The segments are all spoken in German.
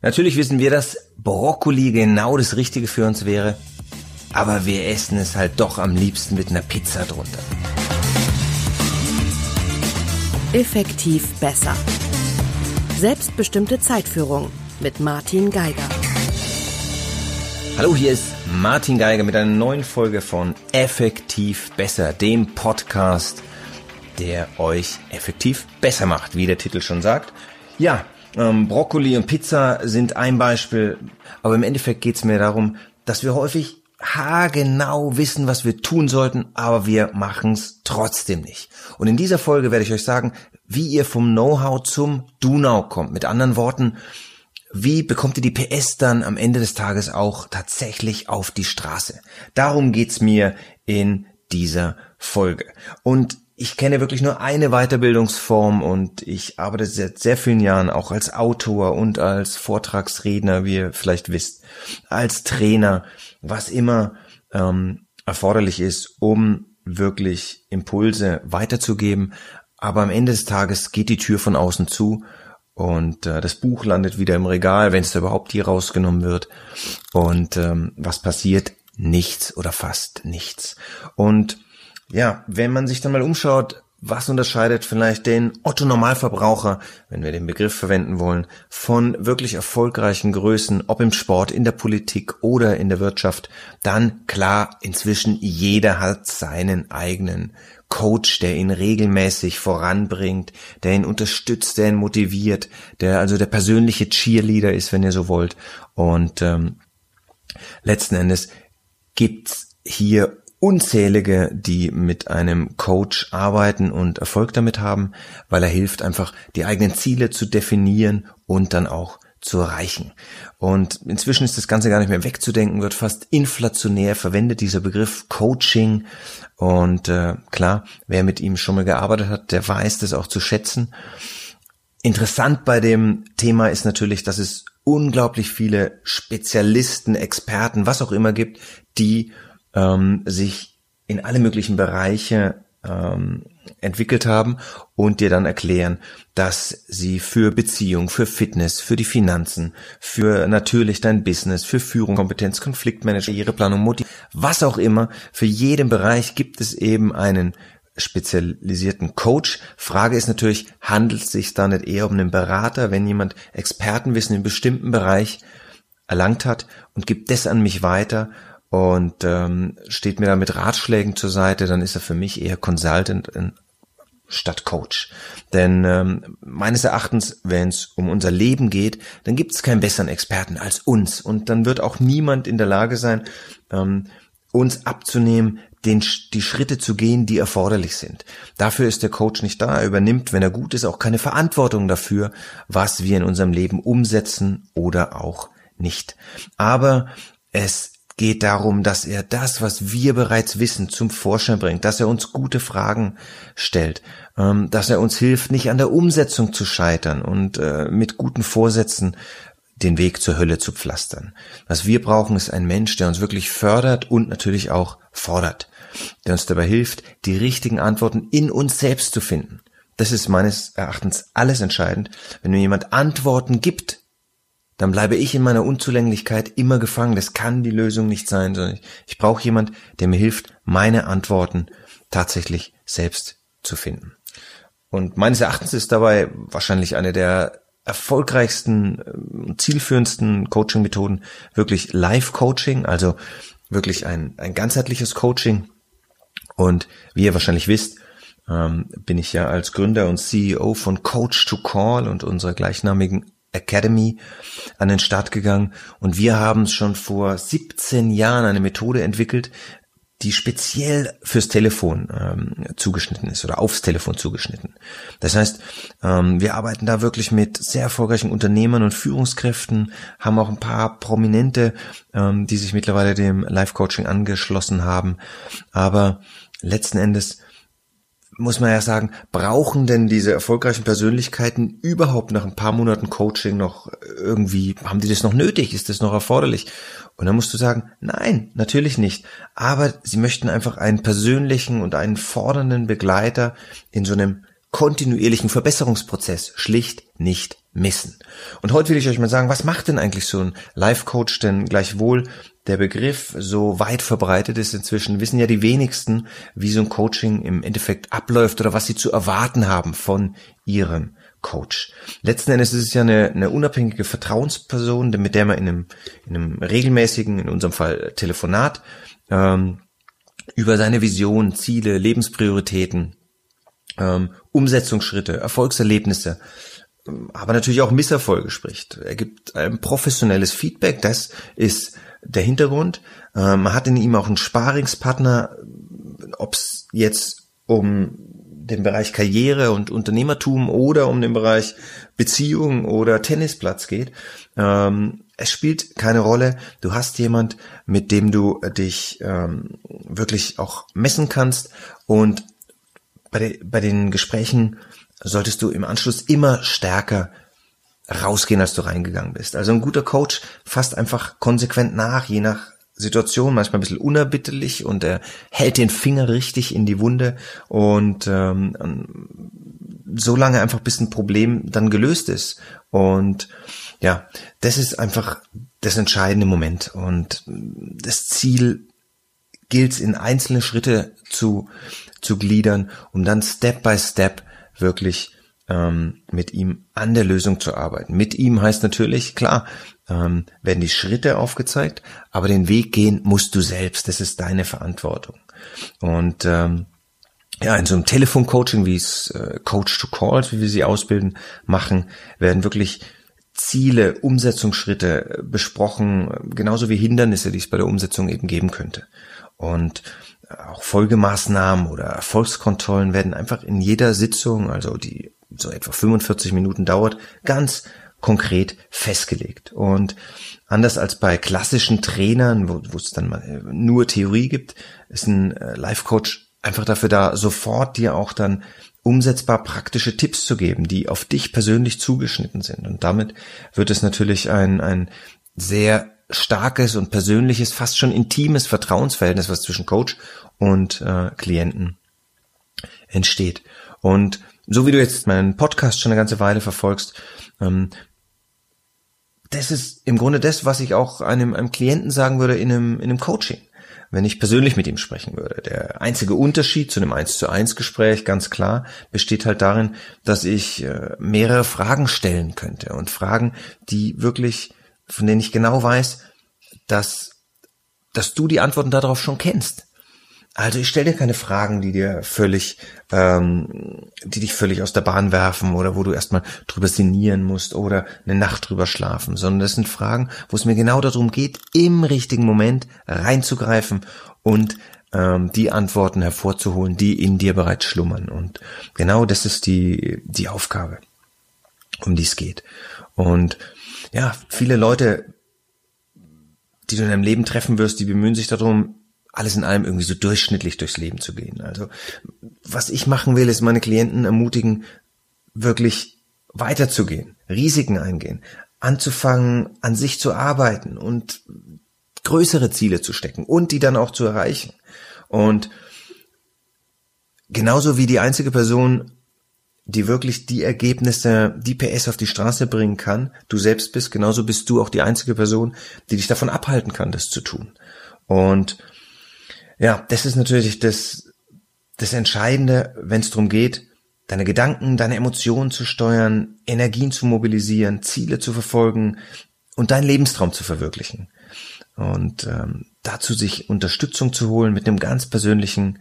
Natürlich wissen wir, dass Brokkoli genau das Richtige für uns wäre, aber wir essen es halt doch am liebsten mit einer Pizza drunter. Effektiv besser. Selbstbestimmte Zeitführung mit Martin Geiger. Hallo, hier ist Martin Geiger mit einer neuen Folge von Effektiv besser, dem Podcast, der euch effektiv besser macht, wie der Titel schon sagt. Ja, ähm, Brokkoli und Pizza sind ein Beispiel, aber im Endeffekt geht es mir darum, dass wir häufig haargenau wissen, was wir tun sollten, aber wir machen es trotzdem nicht. Und in dieser Folge werde ich euch sagen, wie ihr vom Know-how zum Do-Now kommt. Mit anderen Worten, wie bekommt ihr die PS dann am Ende des Tages auch tatsächlich auf die Straße? Darum geht's mir in dieser Folge. Und ich kenne wirklich nur eine Weiterbildungsform und ich arbeite seit sehr vielen Jahren auch als Autor und als Vortragsredner, wie ihr vielleicht wisst, als Trainer, was immer ähm, erforderlich ist, um wirklich Impulse weiterzugeben. Aber am Ende des Tages geht die Tür von außen zu und äh, das Buch landet wieder im Regal, wenn es da überhaupt hier rausgenommen wird. Und ähm, was passiert? Nichts oder fast nichts. Und ja, wenn man sich dann mal umschaut, was unterscheidet vielleicht den Otto Normalverbraucher, wenn wir den Begriff verwenden wollen, von wirklich erfolgreichen Größen, ob im Sport, in der Politik oder in der Wirtschaft, dann klar, inzwischen jeder hat seinen eigenen Coach, der ihn regelmäßig voranbringt, der ihn unterstützt, der ihn motiviert, der also der persönliche Cheerleader ist, wenn ihr so wollt. Und ähm, letzten Endes gibt's hier unzählige, die mit einem Coach arbeiten und Erfolg damit haben, weil er hilft einfach die eigenen Ziele zu definieren und dann auch zu erreichen. Und inzwischen ist das Ganze gar nicht mehr wegzudenken, wird fast inflationär verwendet, dieser Begriff Coaching. Und äh, klar, wer mit ihm schon mal gearbeitet hat, der weiß das auch zu schätzen. Interessant bei dem Thema ist natürlich, dass es unglaublich viele Spezialisten, Experten, was auch immer gibt, die ähm, sich in alle möglichen Bereiche ähm, entwickelt haben und dir dann erklären, dass sie für Beziehung, für Fitness, für die Finanzen, für natürlich dein Business, für Führung, Kompetenz, Konfliktmanagement, Karriereplanung, Motiv, was auch immer, für jeden Bereich gibt es eben einen spezialisierten Coach. Frage ist natürlich, handelt es sich da nicht eher um einen Berater, wenn jemand Expertenwissen in bestimmten Bereich erlangt hat und gibt das an mich weiter und ähm, steht mir da mit Ratschlägen zur Seite, dann ist er für mich eher Consultant statt Coach. Denn ähm, meines Erachtens, wenn es um unser Leben geht, dann gibt es keinen besseren Experten als uns. Und dann wird auch niemand in der Lage sein, ähm, uns abzunehmen, den, die Schritte zu gehen, die erforderlich sind. Dafür ist der Coach nicht da. Er übernimmt, wenn er gut ist, auch keine Verantwortung dafür, was wir in unserem Leben umsetzen oder auch nicht. Aber es geht darum, dass er das, was wir bereits wissen, zum Vorschein bringt, dass er uns gute Fragen stellt, ähm, dass er uns hilft, nicht an der Umsetzung zu scheitern und äh, mit guten Vorsätzen den Weg zur Hölle zu pflastern. Was wir brauchen, ist ein Mensch, der uns wirklich fördert und natürlich auch fordert, der uns dabei hilft, die richtigen Antworten in uns selbst zu finden. Das ist meines Erachtens alles entscheidend. Wenn mir jemand Antworten gibt, dann bleibe ich in meiner Unzulänglichkeit immer gefangen. Das kann die Lösung nicht sein, sondern ich, ich brauche jemand, der mir hilft, meine Antworten tatsächlich selbst zu finden. Und meines Erachtens ist dabei wahrscheinlich eine der erfolgreichsten, äh, zielführendsten Coaching-Methoden wirklich Live-Coaching, also wirklich ein, ein ganzheitliches Coaching. Und wie ihr wahrscheinlich wisst, ähm, bin ich ja als Gründer und CEO von Coach to Call und unserer gleichnamigen Academy an den Start gegangen und wir haben schon vor 17 Jahren eine Methode entwickelt, die speziell fürs Telefon ähm, zugeschnitten ist oder aufs Telefon zugeschnitten. Das heißt, ähm, wir arbeiten da wirklich mit sehr erfolgreichen Unternehmern und Führungskräften, haben auch ein paar Prominente, ähm, die sich mittlerweile dem Live-Coaching angeschlossen haben. Aber letzten Endes muss man ja sagen, brauchen denn diese erfolgreichen Persönlichkeiten überhaupt nach ein paar Monaten Coaching noch irgendwie, haben die das noch nötig? Ist das noch erforderlich? Und dann musst du sagen, nein, natürlich nicht. Aber sie möchten einfach einen persönlichen und einen fordernden Begleiter in so einem kontinuierlichen Verbesserungsprozess schlicht nicht missen. Und heute will ich euch mal sagen, was macht denn eigentlich so ein Life-Coach denn gleichwohl der Begriff so weit verbreitet ist inzwischen, wissen ja die wenigsten, wie so ein Coaching im Endeffekt abläuft oder was sie zu erwarten haben von ihrem Coach. Letzten Endes ist es ja eine, eine unabhängige Vertrauensperson, mit der man in einem, in einem regelmäßigen, in unserem Fall Telefonat, ähm, über seine Vision, Ziele, Lebensprioritäten, ähm, Umsetzungsschritte, Erfolgserlebnisse, aber natürlich auch Misserfolge spricht. Er gibt ein professionelles Feedback, das ist der Hintergrund. Ähm, man hat in ihm auch einen Sparingspartner, ob es jetzt um den Bereich Karriere und Unternehmertum oder um den Bereich Beziehung oder Tennisplatz geht. Ähm, es spielt keine Rolle. Du hast jemand, mit dem du dich ähm, wirklich auch messen kannst und bei, de, bei den Gesprächen solltest du im Anschluss immer stärker rausgehen, als du reingegangen bist. Also ein guter Coach fasst einfach konsequent nach, je nach Situation, manchmal ein bisschen unerbitterlich und er hält den Finger richtig in die Wunde und ähm, so lange einfach bis ein Problem dann gelöst ist. Und ja, das ist einfach das entscheidende Moment und das Ziel gilt in einzelne Schritte zu, zu gliedern, um dann Step by Step wirklich ähm, mit ihm an der Lösung zu arbeiten. Mit ihm heißt natürlich, klar, ähm, werden die Schritte aufgezeigt, aber den Weg gehen musst du selbst. Das ist deine Verantwortung. Und ähm, ja, in so einem Telefoncoaching, wie es äh, Coach to Calls, wie wir sie ausbilden, machen, werden wirklich Ziele, Umsetzungsschritte besprochen, genauso wie Hindernisse, die es bei der Umsetzung eben geben könnte. Und auch Folgemaßnahmen oder Erfolgskontrollen werden einfach in jeder Sitzung, also die so etwa 45 Minuten dauert, ganz konkret festgelegt. Und anders als bei klassischen Trainern, wo, es dann mal äh, nur Theorie gibt, ist ein äh, Life Coach einfach dafür da, sofort dir auch dann umsetzbar praktische Tipps zu geben, die auf dich persönlich zugeschnitten sind. Und damit wird es natürlich ein, ein sehr starkes und persönliches, fast schon intimes Vertrauensverhältnis, was zwischen Coach und äh, Klienten entsteht. Und so wie du jetzt meinen Podcast schon eine ganze Weile verfolgst, ähm, das ist im Grunde das, was ich auch einem, einem Klienten sagen würde in einem, in einem Coaching, wenn ich persönlich mit ihm sprechen würde. Der einzige Unterschied zu einem 1 zu 1 Gespräch, ganz klar, besteht halt darin, dass ich äh, mehrere Fragen stellen könnte und Fragen, die wirklich, von denen ich genau weiß, dass, dass du die Antworten darauf schon kennst. Also ich stelle dir keine Fragen, die dir völlig, ähm, die dich völlig aus der Bahn werfen oder wo du erstmal drüber sinnieren musst oder eine Nacht drüber schlafen, sondern das sind Fragen, wo es mir genau darum geht, im richtigen Moment reinzugreifen und ähm, die Antworten hervorzuholen, die in dir bereits schlummern. Und genau das ist die, die Aufgabe, um die es geht. Und ja, viele Leute, die du in deinem Leben treffen wirst, die bemühen sich darum, alles in allem irgendwie so durchschnittlich durchs Leben zu gehen. Also was ich machen will, ist meine Klienten ermutigen, wirklich weiterzugehen, Risiken eingehen, anzufangen, an sich zu arbeiten und größere Ziele zu stecken und die dann auch zu erreichen. Und genauso wie die einzige Person, die wirklich die Ergebnisse, die PS auf die Straße bringen kann, du selbst bist, genauso bist du auch die einzige Person, die dich davon abhalten kann, das zu tun. Und ja, das ist natürlich das, das Entscheidende, wenn es darum geht, deine Gedanken, deine Emotionen zu steuern, Energien zu mobilisieren, Ziele zu verfolgen und deinen Lebenstraum zu verwirklichen. Und ähm, dazu sich Unterstützung zu holen mit einem ganz persönlichen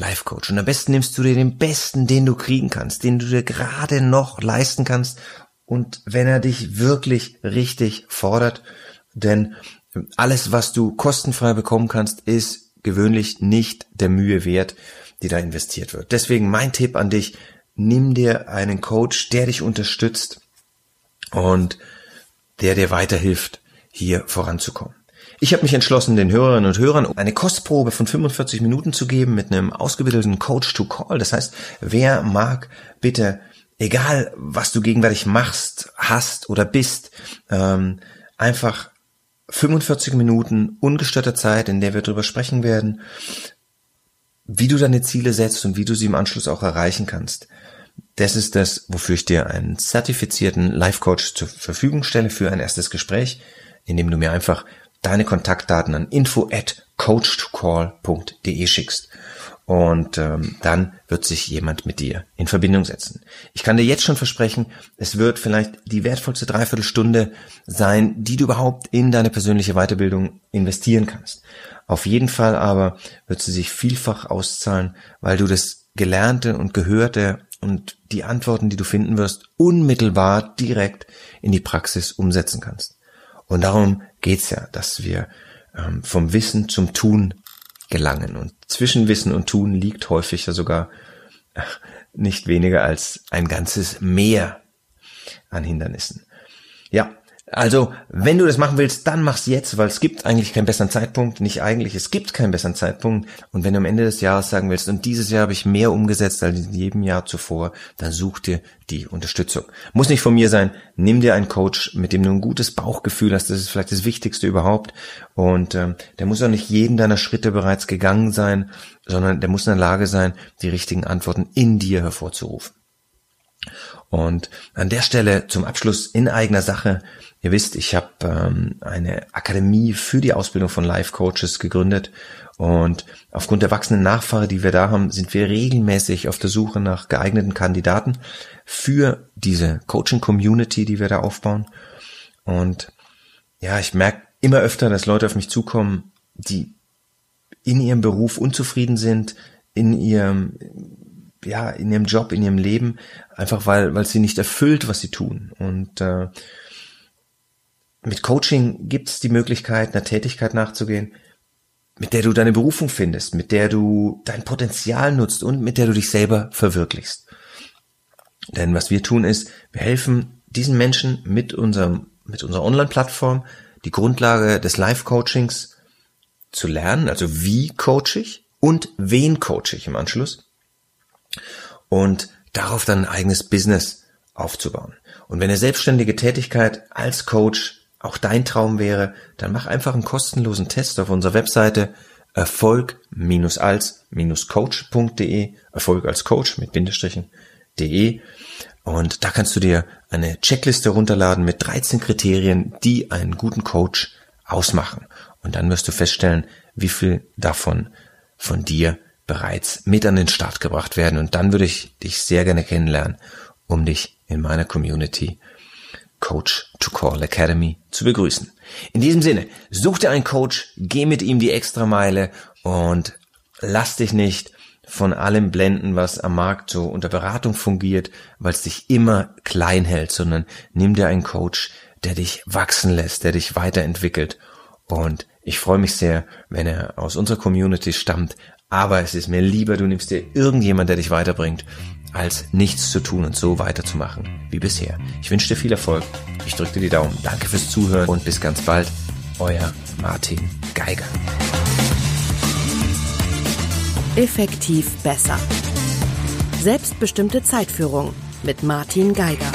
Life Coach. Und am besten nimmst du dir den besten, den du kriegen kannst, den du dir gerade noch leisten kannst. Und wenn er dich wirklich richtig fordert, denn alles, was du kostenfrei bekommen kannst, ist gewöhnlich nicht der Mühe wert, die da investiert wird. Deswegen mein Tipp an dich, nimm dir einen Coach, der dich unterstützt und der dir weiterhilft, hier voranzukommen. Ich habe mich entschlossen, den Hörerinnen und Hörern eine Kostprobe von 45 Minuten zu geben mit einem ausgebildeten Coach to Call. Das heißt, wer mag, bitte, egal was du gegenwärtig machst, hast oder bist, ähm, einfach 45 Minuten ungestörter Zeit, in der wir darüber sprechen werden, wie du deine Ziele setzt und wie du sie im Anschluss auch erreichen kannst. das ist das, wofür ich dir einen zertifizierten Life-Coach zur Verfügung stelle für ein erstes Gespräch, in dem du mir einfach deine Kontaktdaten an info at coach2call.de schickst. Und ähm, dann wird sich jemand mit dir in Verbindung setzen. Ich kann dir jetzt schon versprechen, es wird vielleicht die wertvollste Dreiviertelstunde sein, die du überhaupt in deine persönliche Weiterbildung investieren kannst. Auf jeden Fall aber wird sie sich vielfach auszahlen, weil du das Gelernte und Gehörte und die Antworten, die du finden wirst, unmittelbar direkt in die Praxis umsetzen kannst. Und darum geht's ja, dass wir ähm, vom Wissen zum Tun gelangen. Und zwischen Wissen und Tun liegt häufig ja sogar äh, nicht weniger als ein ganzes Meer an Hindernissen. Ja, also, wenn du das machen willst, dann mach's jetzt, weil es gibt eigentlich keinen besseren Zeitpunkt. Nicht eigentlich, es gibt keinen besseren Zeitpunkt. Und wenn du am Ende des Jahres sagen willst, und dieses Jahr habe ich mehr umgesetzt als in jedem Jahr zuvor, dann such dir die Unterstützung. Muss nicht von mir sein. Nimm dir einen Coach, mit dem du ein gutes Bauchgefühl hast. Das ist vielleicht das Wichtigste überhaupt. Und ähm, der muss auch nicht jeden deiner Schritte bereits gegangen sein, sondern der muss in der Lage sein, die richtigen Antworten in dir hervorzurufen. Und an der Stelle zum Abschluss in eigener Sache Ihr wisst, ich habe ähm, eine Akademie für die Ausbildung von Life Coaches gegründet und aufgrund der wachsenden Nachfrage, die wir da haben, sind wir regelmäßig auf der Suche nach geeigneten Kandidaten für diese Coaching Community, die wir da aufbauen. Und ja, ich merke immer öfter, dass Leute auf mich zukommen, die in ihrem Beruf unzufrieden sind, in ihrem ja, in ihrem Job, in ihrem Leben, einfach weil, weil sie nicht erfüllt, was sie tun. Und äh, mit Coaching gibt es die Möglichkeit, einer Tätigkeit nachzugehen, mit der du deine Berufung findest, mit der du dein Potenzial nutzt und mit der du dich selber verwirklichst. Denn was wir tun ist, wir helfen diesen Menschen mit unserem, mit unserer Online-Plattform die Grundlage des Live-Coachings zu lernen, also wie coach ich und wen coach ich im Anschluss und darauf dann ein eigenes Business aufzubauen. Und wenn eine selbstständige Tätigkeit als Coach auch dein Traum wäre, dann mach einfach einen kostenlosen Test auf unserer Webseite erfolg-als-coach.de, Erfolg als Coach mit Bindestrichen.de. Und da kannst du dir eine Checkliste runterladen mit 13 Kriterien, die einen guten Coach ausmachen. Und dann wirst du feststellen, wie viel davon von dir bereits mit an den Start gebracht werden. Und dann würde ich dich sehr gerne kennenlernen, um dich in meiner Community Coach to Call Academy zu begrüßen. In diesem Sinne, such dir einen Coach, geh mit ihm die Extrameile und lass dich nicht von allem blenden, was am Markt so unter Beratung fungiert, weil es dich immer klein hält, sondern nimm dir einen Coach, der dich wachsen lässt, der dich weiterentwickelt. Und ich freue mich sehr, wenn er aus unserer Community stammt. Aber es ist mir lieber, du nimmst dir irgendjemand, der dich weiterbringt als nichts zu tun und so weiterzumachen wie bisher. Ich wünsche dir viel Erfolg. Ich drücke dir die Daumen. Danke fürs Zuhören und bis ganz bald. Euer Martin Geiger. Effektiv besser. Selbstbestimmte Zeitführung mit Martin Geiger.